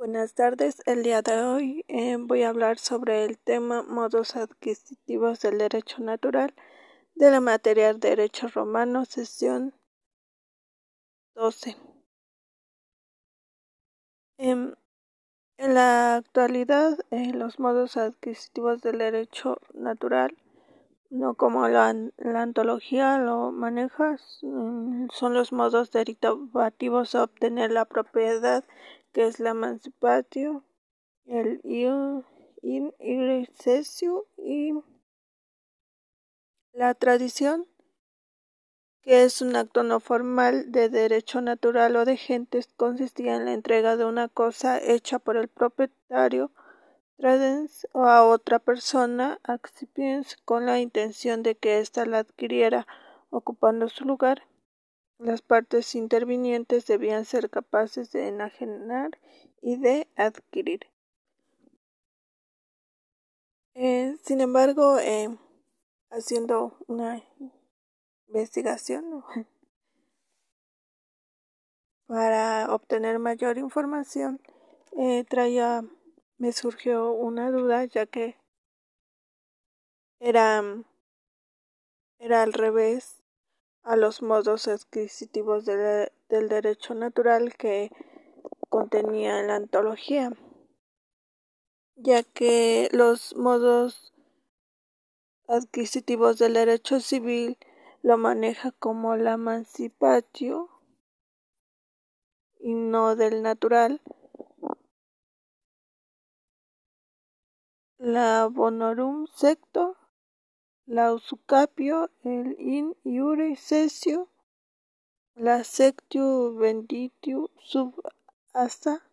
Buenas tardes, el día de hoy eh, voy a hablar sobre el tema modos adquisitivos del derecho natural de la materia Derecho Romano, sesión 12. Em, en la actualidad, eh, los modos adquisitivos del derecho natural, no como la, la antología lo maneja, mm, son los modos derivativos a obtener la propiedad que es la emancipatio, el in y la tradición, que es un acto no formal de derecho natural o de gentes, consistía en la entrega de una cosa hecha por el propietario a otra persona accipiens con la intención de que ésta la adquiriera ocupando su lugar las partes intervinientes debían ser capaces de enajenar y de adquirir. Eh, sin embargo, eh, haciendo una investigación para obtener mayor información, eh, traía, me surgió una duda ya que era, era al revés a los modos adquisitivos del derecho natural que contenía la antología, ya que los modos adquisitivos del derecho civil lo maneja como la emancipatio y no del natural. La bonorum secto la usucapio, el in iure la sectio venditiu sub asta,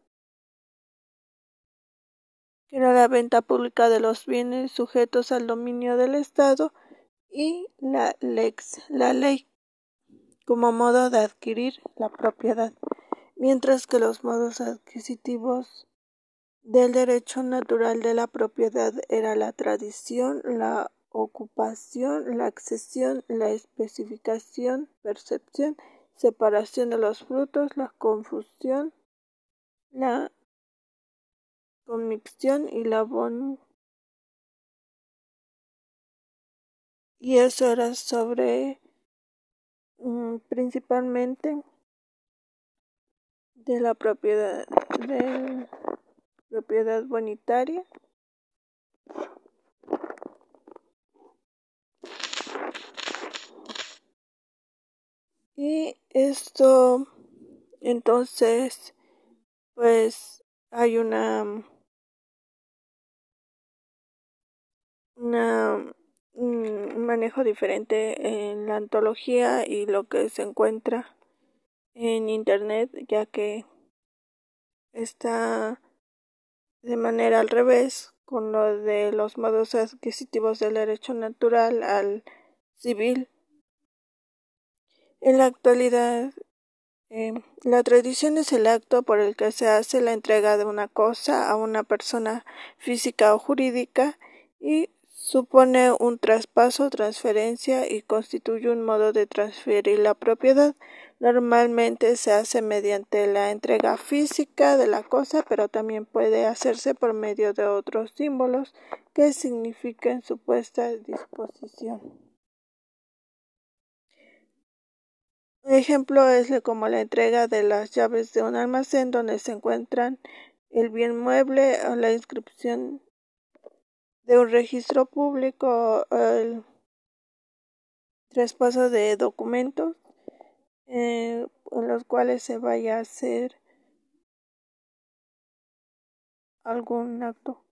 que era la venta pública de los bienes sujetos al dominio del Estado, y la lex, la ley, como modo de adquirir la propiedad, mientras que los modos adquisitivos del derecho natural de la propiedad era la tradición, la ocupación, la accesión, la especificación, percepción, separación de los frutos, la confusión, la conmicción y la bon. Y eso era sobre mm, principalmente de la propiedad de propiedad bonitaria. Y esto, entonces, pues hay una, una un manejo diferente en la antología y lo que se encuentra en internet, ya que está de manera al revés con lo de los modos adquisitivos del derecho natural al civil. En la actualidad, eh, la tradición es el acto por el que se hace la entrega de una cosa a una persona física o jurídica y supone un traspaso, transferencia y constituye un modo de transferir la propiedad. Normalmente se hace mediante la entrega física de la cosa, pero también puede hacerse por medio de otros símbolos que signifiquen su puesta disposición. Ejemplo es como la entrega de las llaves de un almacén donde se encuentran el bien mueble o la inscripción de un registro público, el traspaso de documentos eh, en los cuales se vaya a hacer algún acto.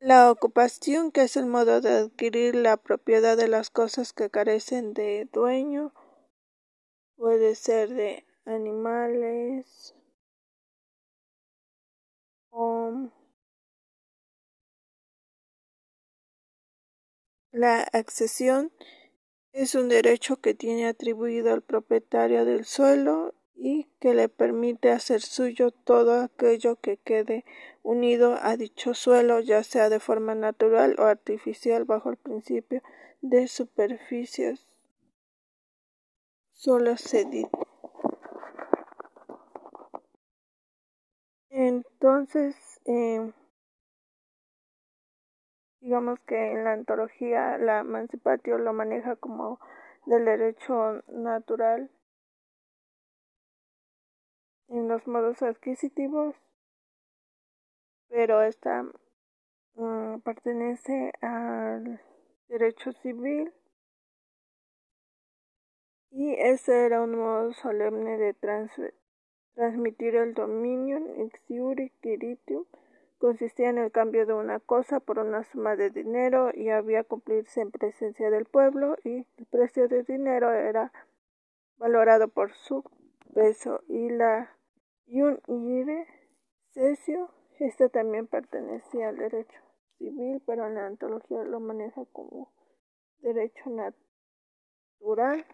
La ocupación, que es el modo de adquirir la propiedad de las cosas que carecen de dueño, puede ser de animales o la accesión es un derecho que tiene atribuido al propietario del suelo y que le permite hacer suyo todo aquello que quede unido a dicho suelo, ya sea de forma natural o artificial, bajo el principio de superficies solo cedido. Entonces, eh, digamos que en la antología la emancipatio lo maneja como del derecho natural en los modos adquisitivos, pero esta mm, pertenece al derecho civil y ese era un modo solemne de transmitir el dominio ex iure consistía en el cambio de una cosa por una suma de dinero y había cumplirse en presencia del pueblo y el precio de dinero era valorado por su peso y la un ire cesio esta también pertenecía al derecho civil pero en la antología lo maneja como derecho natural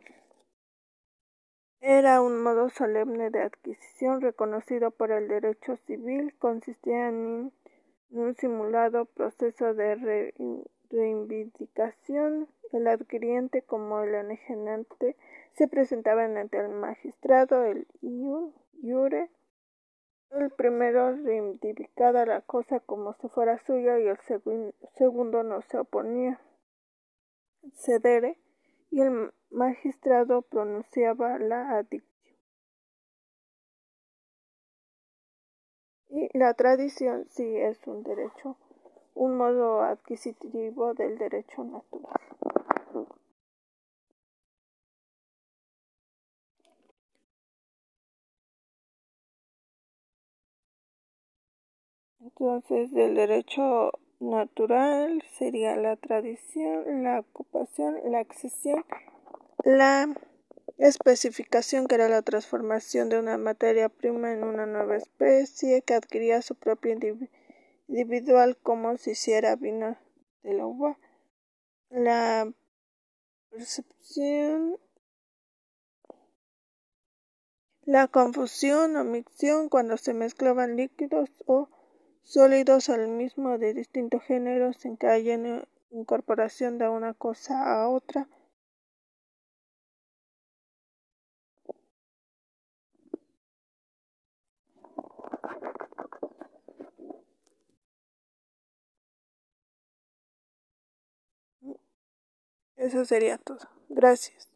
era un modo solemne de adquisición reconocido por el derecho civil, consistía en un simulado proceso de reivindicación. El adquiriente como el enajenante se presentaban ante el magistrado, el iure. El primero reivindicaba la cosa como si fuera suya y el segundo no se oponía. Cedere y el magistrado pronunciaba la adicción. Y la tradición sí es un derecho, un modo adquisitivo del derecho natural. Entonces, del derecho natural sería la tradición, la ocupación, la accesión, la especificación que era la transformación de una materia prima en una nueva especie que adquiría su propio individual como si hiciera vino de la uva. La percepción la confusión o micción cuando se mezclaban líquidos o sólidos al mismo de distintos géneros en que hay incorporación de una cosa a otra. Eso sería todo. Gracias.